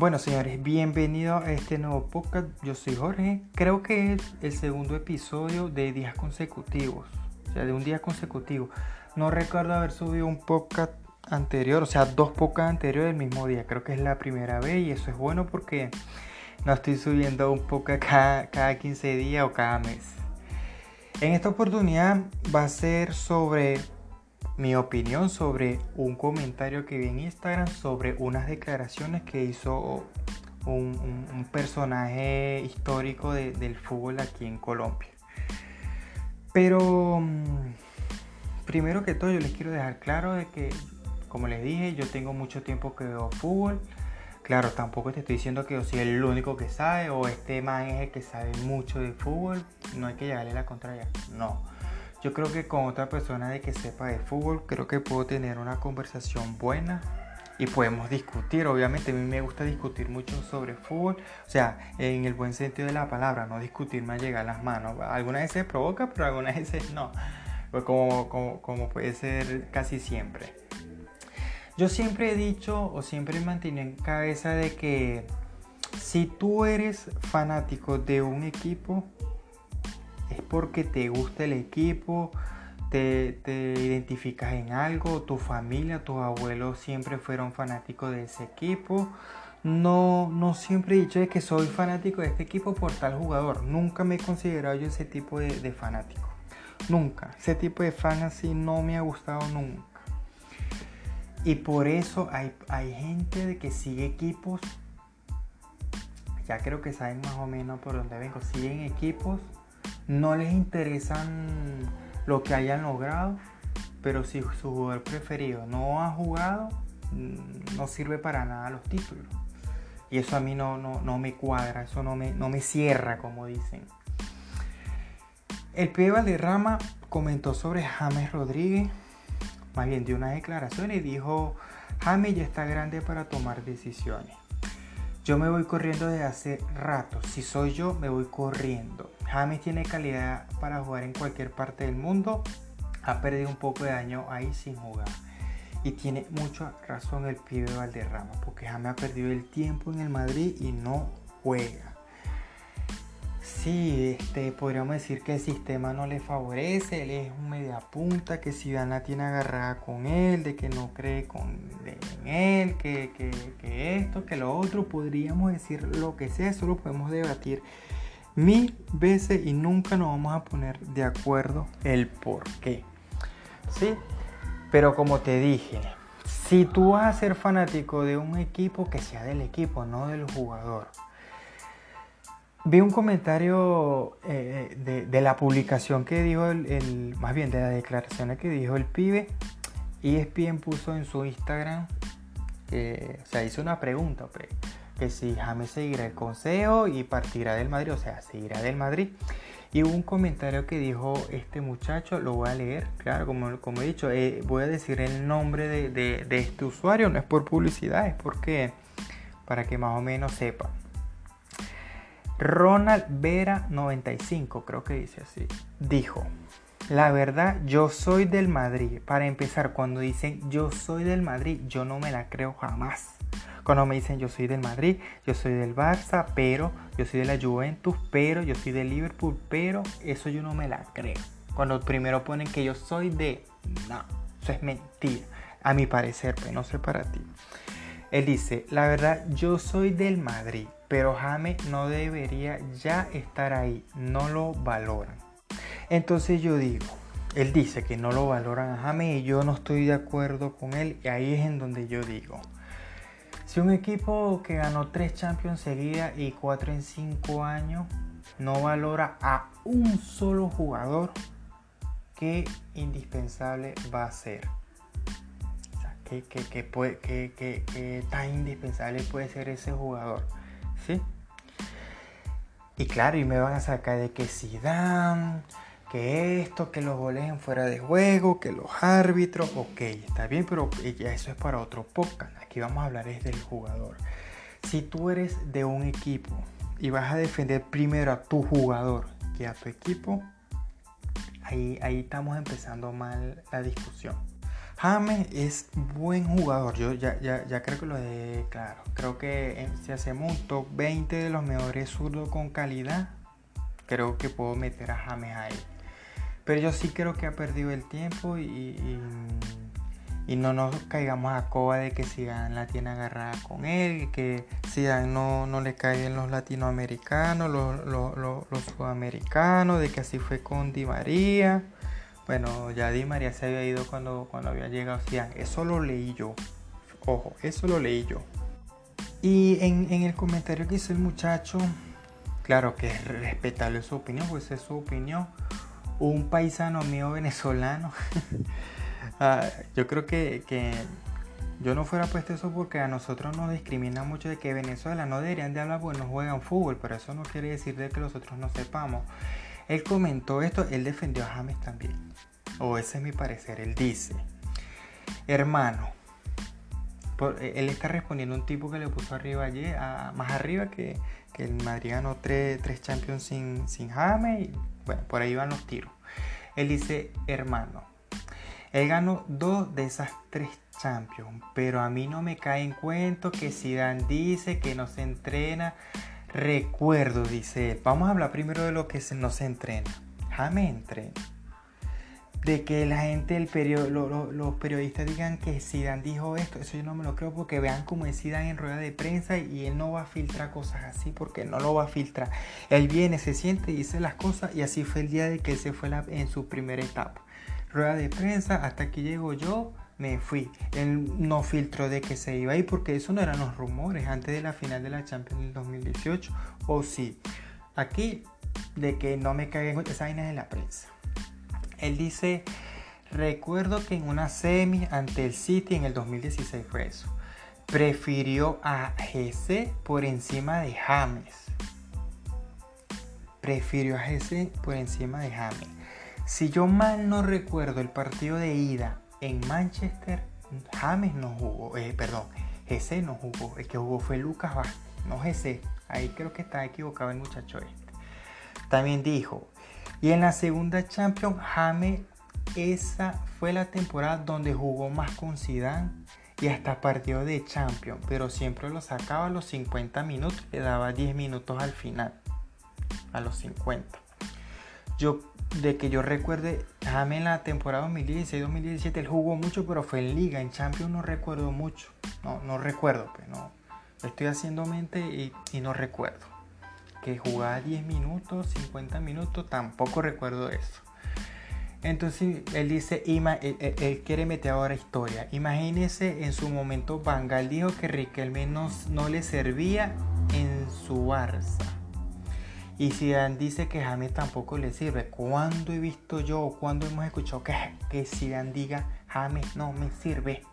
Bueno, señores, bienvenidos a este nuevo podcast. Yo soy Jorge. Creo que es el segundo episodio de días consecutivos. O sea, de un día consecutivo. No recuerdo haber subido un podcast anterior, o sea, dos podcasts anteriores del mismo día. Creo que es la primera vez y eso es bueno porque no estoy subiendo un podcast cada, cada 15 días o cada mes. En esta oportunidad va a ser sobre mi opinión sobre un comentario que vi en Instagram sobre unas declaraciones que hizo un, personaje histórico del fútbol aquí en Colombia. Pero mm, primero que todo yo les quiero dejar claro de que, como les dije, yo tengo mucho tiempo que veo fútbol. Claro, tampoco te estoy diciendo que yo soy el único que sabe o este man es el que sabe mucho de fútbol. No hay que llegarle la contraria. No yo creo que con otra persona de que sepa de fútbol, creo que puedo tener una conversación buena y podemos discutir. Obviamente a mí me gusta discutir mucho sobre fútbol, o sea, en el buen sentido de la palabra, no discutir más llegar a las manos. Algunas veces provoca, pero algunas veces no, pues como, como, como puede ser casi siempre. Yo siempre he dicho o siempre mantenido en cabeza de que si tú eres fanático de un equipo, es porque te gusta el equipo, te, identificas en algo, tu familia, tus abuelos siempre fueron fanáticos de ese equipo. No, no siempre he dicho que soy fanático de este equipo por tal jugador. Nunca me he considerado yo ese tipo de, fanático. Nunca. Ese tipo de fan así no me ha gustado nunca. Y por eso hay, hay gente de que sigue equipos. Ya creo que saben más o menos por dónde vengo. Siguen equipos no les interesan lo que hayan logrado, pero si su jugador preferido no ha jugado, mm, no sirve para nada los títulos. Y eso a mí no, no, me cuadra, eso no me, no me cierra, como dicen. El pibe Valderrama comentó sobre James Rodríguez, más bien dio una declaración y dijo, James ya está grande para tomar decisiones. Yo me voy corriendo desde hace rato. Si soy yo, me voy corriendo. James tiene calidad para jugar en cualquier parte del mundo. Ha perdido un poco de daño ahí sin jugar. Y tiene mucha razón el pibe Valderrama, porque James ha perdido el tiempo en el Madrid y no juega. Sí, este, podríamos decir que el sistema no le favorece, él es un media punta, que si la tiene agarrada con él, de que no cree con, en él, que, que, esto, que lo otro, podríamos decir lo que sea, eso lo podemos debatir mil veces y nunca nos vamos a poner de acuerdo el por qué. ¿Sí? Pero como te dije, si tú vas a ser fanático de un equipo, que sea del equipo, no del jugador. Vi un comentario eh, de, la publicación que dijo el, más bien de las declaraciones que dijo el pibe. Y ESPN puso en su Instagram, o sea, hizo una pregunta, pues, que si James seguirá el consejo y partirá del Madrid, o sea, seguirá del Madrid. Y hubo un comentario que dijo este muchacho, lo voy a leer, claro, como, como he dicho, eh, voy a decir el nombre de, de este usuario, no es por publicidad, es porque, para que más o menos sepa. Ronald Vera 95, creo que dice así, dijo, la verdad, yo soy del Madrid. Para empezar, cuando dicen yo soy del Madrid, yo no me la creo jamás. Cuando me dicen yo soy del Madrid, yo soy del Barça, pero yo soy de la Juventus, pero yo soy del Liverpool, pero eso yo no me la creo. Cuando primero ponen que yo soy de... No, eso es mentira. A mi parecer, pues no sé para ti. Él dice, la verdad, yo soy del Madrid pero James no debería ya estar ahí, no lo valoran. Entonces yo digo, él dice que no lo valoran a James y yo no estoy de acuerdo con él y ahí es en donde yo digo, si un equipo que ganó tres Champions seguidas y cuatro en cinco años no valora a un solo jugador, ¿qué indispensable va a ser? ¿qué, qué tan indispensable puede ser ese jugador? ¿Sí? Y claro, y me van a sacar de que si dan, que esto, que los goles fuera de juego, que los árbitros, ok, está bien, pero ya eso es para otro podcast. Aquí vamos a hablar es del jugador. Si tú eres de un equipo y vas a defender primero a tu jugador que a tu equipo, ahí estamos empezando mal la discusión. James es buen jugador, yo ya, ya, creo que lo de claro. Creo que si hacemos un top 20 de los mejores zurdos con calidad, creo que puedo meter a James ahí. Pero yo sí creo que ha perdido el tiempo y, y, no nos caigamos a coba de que Zidane la tiene agarrada con él, que Zidane no, no le caen los latinoamericanos, los, los sudamericanos, de que así fue con Di María. Bueno, ya Di María se había ido cuando, cuando había llegado Zidane. Eso lo leí yo. Ojo, eso lo leí yo. Y en, el comentario que hizo el muchacho, claro que es respetable su opinión, pues es su opinión. Un paisano mío venezolano. Ah, yo creo que, que, yo no fuera puesto eso porque a nosotros nos discrimina mucho de que Venezuela no deberían de hablar porque no juegan fútbol, pero eso no quiere decir de que nosotros no sepamos. Él comentó esto, él defendió a James también. O ese es mi parecer. Él dice, hermano, eh, él está respondiendo a un tipo que le puso arriba ayer, más arriba que, el Madrid ganó tres, Champions sin, sin James. Y, bueno, por ahí van los tiros. Él dice, hermano, él ganó dos de esas tres Champions, pero a mí no me cae en cuento que Dan dice que no se entrena Recuerdo, dice él. Vamos a hablar primero de lo que no se entrena. Jame entrena. De que la gente, los periodistas digan que Zidane dijo esto, eso yo no me lo creo porque vean cómo es Zidane en rueda de prensa y él no va a filtrar cosas así porque no lo va a filtrar. Él viene, se siente, dice las cosas y así fue el día de que él se fue en su primera etapa. Rueda de prensa, hasta aquí llego yo, me fui. Él no filtró de que se iba a ir porque eso no eran los rumores antes de la final de la Champions del 2018. O sí. Aquí de que no me caguen esa vaina de la prensa. Él dice, recuerdo que en una semi ante el City en el 2016 fue eso. Prefirió a GC por encima de James. Prefirió a GC por encima de James. Si yo mal no recuerdo el partido de ida en Manchester, James no jugó, eh, perdón, GC no jugó, el que jugó fue Lucas Vázquez, no GC. Ahí creo que está equivocado el muchacho este. También dijo, y en la segunda Champions, James, esa fue la temporada donde jugó más con Zidane y hasta partido de Champions, pero siempre lo sacaba a los 50 minutos, le daba 10 minutos al final, a los 50. Yo de que yo recuerde, James en la temporada 2016-2017, él jugó mucho, pero fue en liga, en Champions no recuerdo mucho, no, no recuerdo, pues no, estoy haciendo mente y, no recuerdo. Que jugaba 10 minutos, 50 minutos, tampoco recuerdo eso. Entonces él dice, él, quiere meter ahora historia. Imagínese en su momento Bangal dijo que Riquelme no, no le servía en su Barça. Y Zidane dice que James tampoco le sirve. ¿Cuándo he visto yo o cuándo hemos escuchado que, que diga James no me sirve?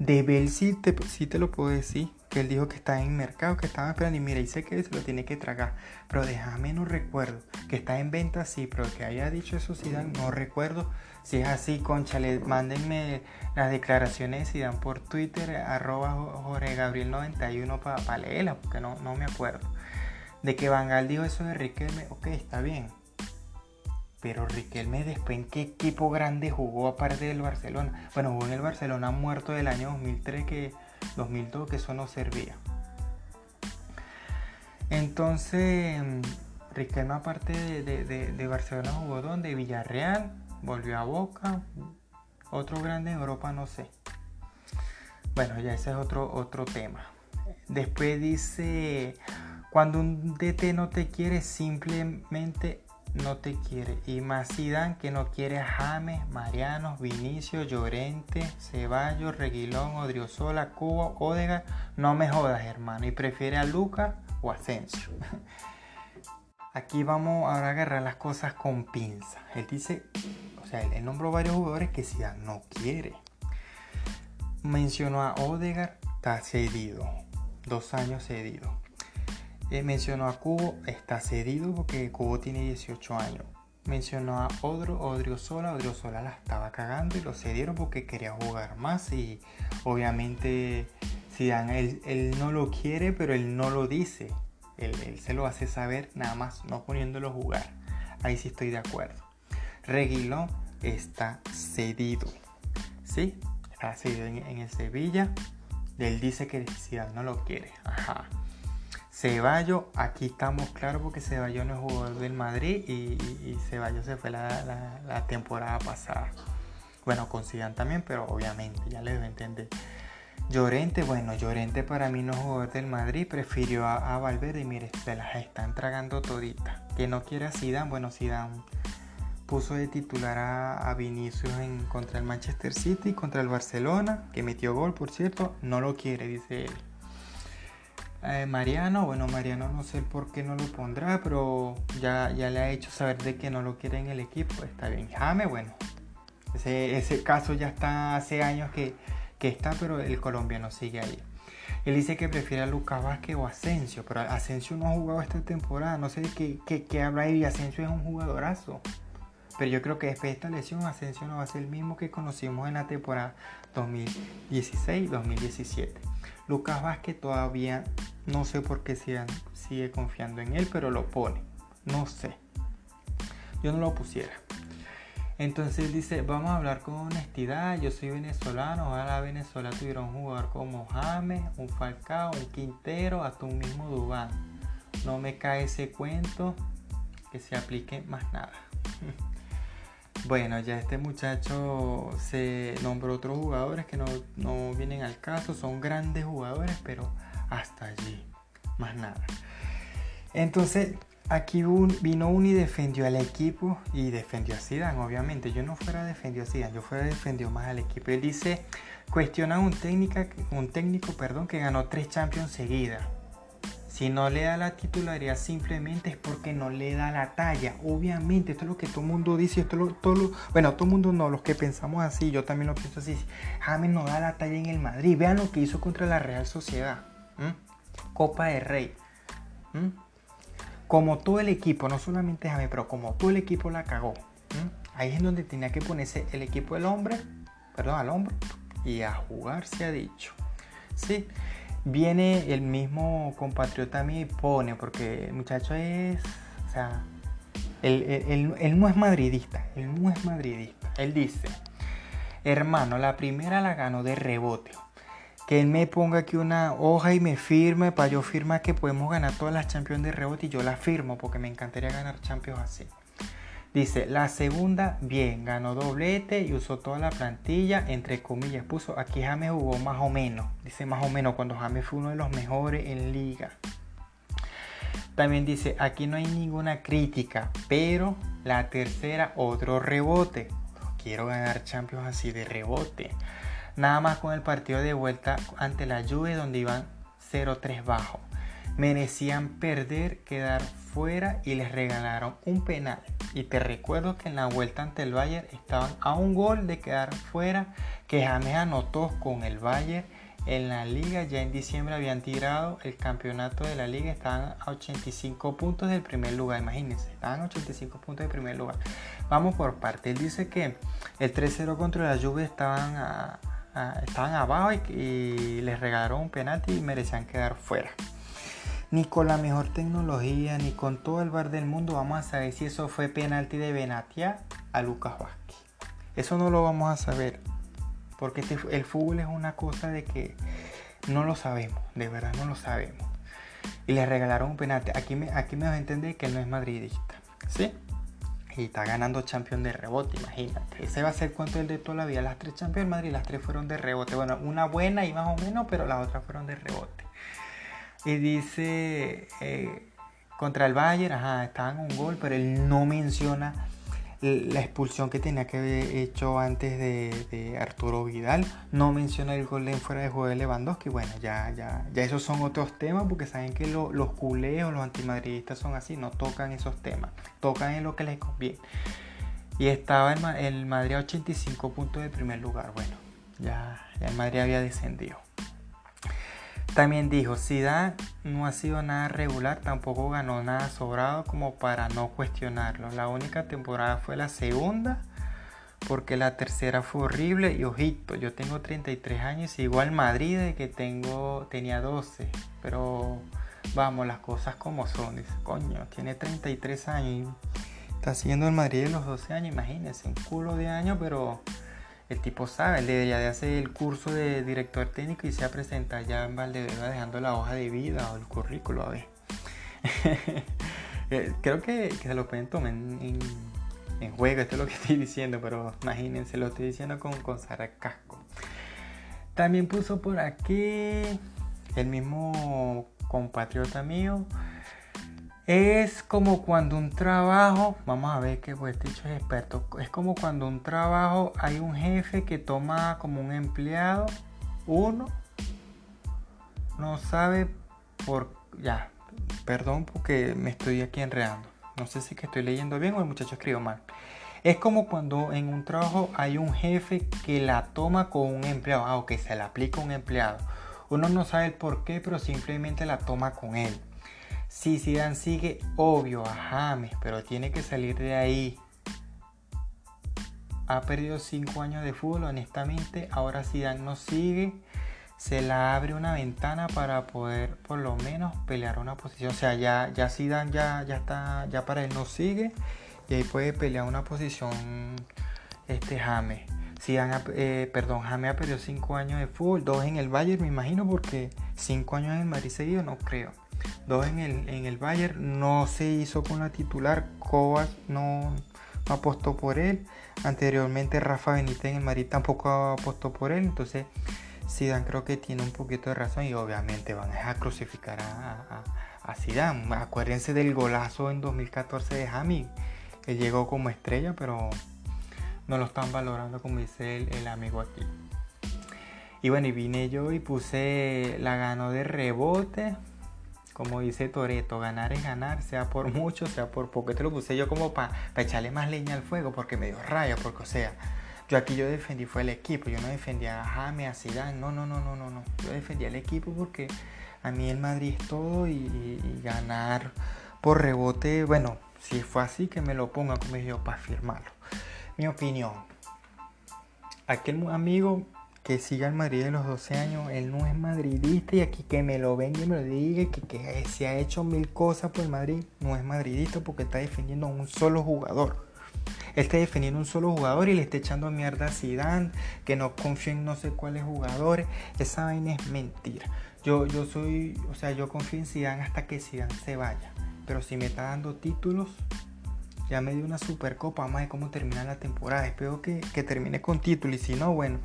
De Bell sí te, lo puedo decir. Que él dijo que está en mercado, que estaba esperando. Y mira, dice que se lo tiene que tragar. Pero de James no recuerdo. Que está en venta sí, pero que haya dicho eso Zidane no recuerdo. Si es así, concha, mándenme las declaraciones de Zidane por Twitter, arroba Jorge Gabriel 91 para pa leerla, porque no, no me acuerdo. De que Bangal dijo eso de Riquelme, ok, está bien. Pero Riquelme después en qué equipo grande jugó aparte del Barcelona. Bueno, jugó en el Barcelona muerto del año 2003, que 2002, que eso no servía. Entonces, Riquelme aparte de, Barcelona jugó donde? Villarreal, volvió a Boca, otro grande en Europa no sé. Bueno, ya ese es otro, otro tema. Después dice, cuando un DT no te quiere, simplemente no te quiere. Y más Zidane que no quiere a James, Mariano, Vinicio, Llorente, Ceballos, Reguilón, Odriozola, Cubo, Odega. No me jodas, hermano. Y prefiere a Luca o Asensio. Aquí vamos ahora a agarrar las cosas con pinza. Él dice, o sea, él nombró varios jugadores que Zidane no quiere. Mencionó a Odegar, está cedido. Dos años cedido. Eh, mencionó a Cubo, está cedido porque Cubo tiene 18 años. Mencionó a Odro, Odriozola, Odriozola la estaba cagando y lo cedieron porque quería jugar más y obviamente si él, él no lo quiere pero él no lo dice. Él, él, se lo hace saber nada más no poniéndolo a jugar. Ahí sí estoy de acuerdo. Reguilón está cedido. ¿Sí? está seguido en, el Sevilla. Él dice que Zidane no lo quiere. Ajá. Ceballos, aquí estamos claros porque Ceballos no es jugador del Madrid y, y, se fue la, temporada pasada. Bueno, con también, pero obviamente ya les debo entender. Llorente, bueno, Llorente para mí no es jugador del Madrid, prefirió a, Valverde y mire, se las están tragando toditas. Que no quiere a Zidane, bueno, Zidane puso de titular a, Vinicius en, contra el Manchester City, contra el Barcelona, que metió gol, por cierto, no lo quiere, dice él. Eh, Mariano, bueno, Mariano no sé por qué no lo pondrá, pero ya, ya le ha hecho saber de que no lo quiere en el equipo, está bien. Jame, bueno, ese, caso ya está hace años que que está, pero el colombiano sigue ahí. Él dice que prefiere a Lucas Vázquez o Asensio, pero Asensio no ha jugado esta temporada. No sé qué, qué, qué habla ahí. Asensio es un jugadorazo. Pero yo creo que después de esta lesión, Asensio no va a ser el mismo que conocimos en la temporada 2016-2017. Lucas Vázquez todavía no sé por qué sigue, sigue confiando en él, pero lo pone. No sé. Yo no lo pusiera. Entonces dice, vamos a hablar con honestidad, yo soy venezolano, ojalá Venezuela tuviera un jugador como James, un Falcao, un Quintero, hasta un mismo Dubán. No me cae ese cuento que se aplique más nada. bueno, ya este muchacho se nombró otros jugadores que no, no vienen al caso, son grandes jugadores, pero hasta allí, más nada. Entonces, Aquí vino uno y defendió al equipo y defendió a Zidane, obviamente. Yo no fuera defendió a Zidane, yo fuera defendió más al equipo. Él dice, cuestiona un, técnica, un técnico perdón, que ganó tres Champions seguidas. Si no le da la titularidad simplemente es porque no le da la talla. Obviamente, esto es lo que todo el mundo dice. Esto todo bueno, todo el mundo no, los que pensamos así, yo también lo pienso así. James no da la talla en el Madrid. Vean lo que hizo contra la Real Sociedad. Copa de Rey como todo el equipo, no solamente James, pero como todo el equipo la cagó. Ahí es donde tenía que ponerse el equipo del hombre, perdón, al hombro, y a jugar se ha dicho. Sí, viene el mismo compatriota a mí y pone, porque el muchacho es, o sea, él, él no es madridista, él no es madridista. Él dice, hermano, la primera la ganó de rebote que él me ponga aquí una hoja y me firme para yo firmar que podemos ganar todas las Champions de rebote y yo la firmo porque me encantaría ganar Champions así. Dice, la segunda, bien, ganó doblete y usó toda la plantilla, entre comillas, puso, aquí James jugó más o menos, dice más o menos, cuando James fue uno de los mejores en liga. También dice, aquí no hay ninguna crítica, pero la tercera, otro rebote. Quiero ganar Champions así de rebote. Nada más con el partido de vuelta ante la Juve donde iban 0-3 bajo. Merecían perder, quedar y les regalaron un penal. Y te recuerdo que en la vuelta ante el Bayern estaban a un gol de quedar fuera, que James anotó con el Bayern en la liga. Ya en diciembre habían tirado el campeonato de la liga, estaban a 85 puntos del primer lugar. Imagínense, estaban a 85 puntos del primer lugar. Vamos por parte. Él dice que el 3-0 contra la Juve estaban estaban abajo y, les regalaron un penalti y merecían quedar fuera. Ni con la mejor tecnología, ni con todo el bar del mundo vamos a saber si eso fue penalti de Benatia a Lucas Vázquez. Eso no lo vamos a saber. Porque este el fútbol es una cosa de que no lo sabemos, de verdad no lo sabemos. Y le regalaron un penalti. Aquí me, aquí me vas a entender que no es madridista. ¿Sí? y está ganando champion de rebote, imagínate. Ese va a ser cuánto el de toda la vida. Las tres Champions Madrid, las tres fueron de rebote. Bueno, una buena y más o menos, pero las otras fueron de rebote. Y dice, eh, contra el Bayern, ajá, estaban un gol, pero él no menciona la expulsión que tenía que haber hecho antes de, Arturo Vidal. No menciona el gol en fuera de juego de Lewandowski. Bueno, ya, ya, ya esos son otros temas porque saben que los culés o los antimadridistas son así, no tocan esos temas, tocan en lo que les conviene. Y estaba el, el Madrid a 85 puntos de primer lugar. Bueno, ya, ya el Madrid había descendido. También dijo, Zidane no ha sido nada regular, tampoco ganó nada sobrado como para no cuestionarlo. La única temporada fue la segunda, porque la tercera fue horrible y ojito, yo tengo 33 años, igual Madrid de que tengo, tenía 12, pero vamos, las cosas como son, dice, coño, tiene 33 años, está haciendo el Madrid de los 12 años, imagínense, un culo de años, pero el tipo sabe, él debería de hacer el curso de director técnico y se a presentar ya en Valdebeba dejando la hoja de vida o el currículo, a ver. Eh, creo que, se lo pueden tomar en, juego, esto es lo que estoy diciendo, pero imagínense, lo estoy diciendo con, con Casco. También puso por aquí el mismo compatriota mío. Es como cuando un trabajo, vamos a ver que pues dicho es experto, es como cuando un trabajo hay un jefe que toma como un empleado, uno no sabe por, ya, perdón porque me estoy aquí enredando, no sé si que estoy leyendo bien o el muchacho escribió mal. Es como cuando en un trabajo hay un jefe que la toma con un empleado, ah, o que se la aplica a un empleado. Uno no sabe el por qué, pero simplemente la toma con él. Si Zidane sigue, obvio, a James, pero tiene que salir de ahí. Ha perdido 5 años de fútbol, honestamente. Ahora Zidane no sigue. Se la abre una ventana para poder por lo menos pelear una posición. O sea, ya, ya Zidane ya, ya está, ya para él no sigue. Y ahí puede pelear una posición este James. Zidane, eh, perdón, James ha perdido 5 años de fútbol, 2 en el Bayern, me imagino, porque 5 años en Madrid seguido, no creo. Dos en el, en el Bayern no se hizo con la titular. Kovac no, apostó por él. Anteriormente Rafa Benítez en el Madrid tampoco apostó por él. Entonces Zidane creo que tiene un poquito de razón y obviamente van a crucificar a, a, Zidane. Acuérdense del golazo en 2014 de Jami. que llegó como estrella, pero no lo están valorando como dice el, el amigo aquí. Y bueno, y vine yo y puse la ganó de rebote como dice Toreto, ganar es ganar, sea por mucho, sea por poco. Esto lo puse yo como para echarle más leña al fuego porque me dio raya, porque o sea, yo aquí yo defendí fue el equipo, yo no defendía a James, a Zidane, no, no, no, no, no, no. Yo defendí al equipo porque a mí el Madrid es todo y, ganar por rebote, bueno, si fue así que me lo ponga como yo para firmarlo. Mi opinión. Aquel amigo que siga el Madrid de los 12 años, él no es madridista y aquí que me lo venga y me lo diga que, que se ha hecho mil cosas por el Madrid, no es madridista porque está defendiendo a un solo jugador. Él está defendiendo a un solo jugador y le está echando mierda a Zidane, que no confía en no sé cuáles jugadores. Esa vaina es mentira. Yo, yo soy, o sea, yo confío en Zidane hasta que Zidane se vaya. Pero si me está dando títulos, ya me dio una supercopa, vamos a ver cómo termina la temporada. Espero que, que termine con título y si no, bueno,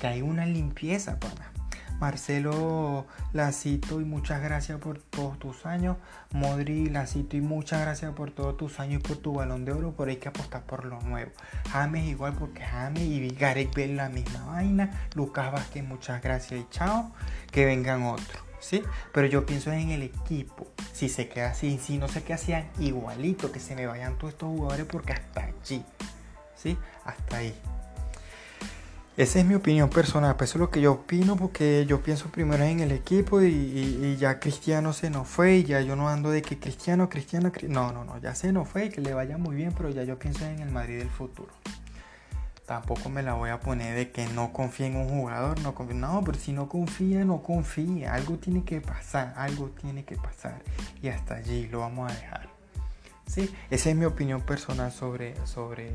que hay una limpieza, pana. Marcelo Lacito y muchas gracias por todos tus años. Modri Lacito y muchas gracias por todos tus años y por tu balón de oro. Por hay que apostar por lo nuevo. James igual porque James y Gareth ven la misma vaina. Lucas Vázquez, muchas gracias y chao. Que vengan otros. ¿Sí? Pero yo pienso en el equipo. Si se queda así, si no se queda así, igualito, que se me vayan todos estos jugadores porque hasta allí. ¿Sí? Hasta ahí. Esa es mi opinión personal, pues eso es lo que yo opino porque yo pienso primero en el equipo y, ya Cristiano se nos fue y ya yo no ando de que Cristiano, Cristiano, no, no, no, ya se nos fue y que le vaya muy bien, pero ya yo pienso en el Madrid del futuro. Tampoco me la voy a poner de que no confíe en un jugador, no no, pero si no confía, no confía, algo tiene que pasar, algo tiene que pasar y hasta allí lo vamos a dejar. Sí, esa es mi opinión personal sobre, sobre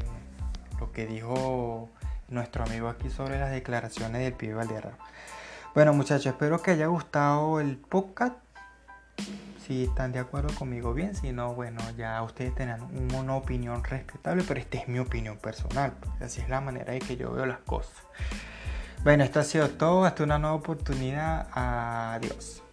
lo que dijo nuestro amigo aquí sobre las declaraciones del pibe Valderrama. Bueno muchachos, espero que haya gustado el podcast. Si están de acuerdo conmigo, bien. Si no, bueno, ya ustedes tienen una opinión respetable, pero esta es mi opinión personal. Pues, así es la manera de que yo veo las cosas. Bueno, esto ha sido todo. Hasta una nueva oportunidad. Adiós.